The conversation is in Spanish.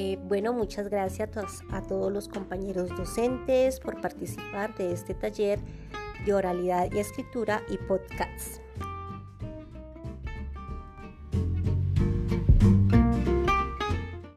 Eh, bueno, muchas gracias a todos los compañeros docentes por participar de este taller de oralidad y escritura y podcast.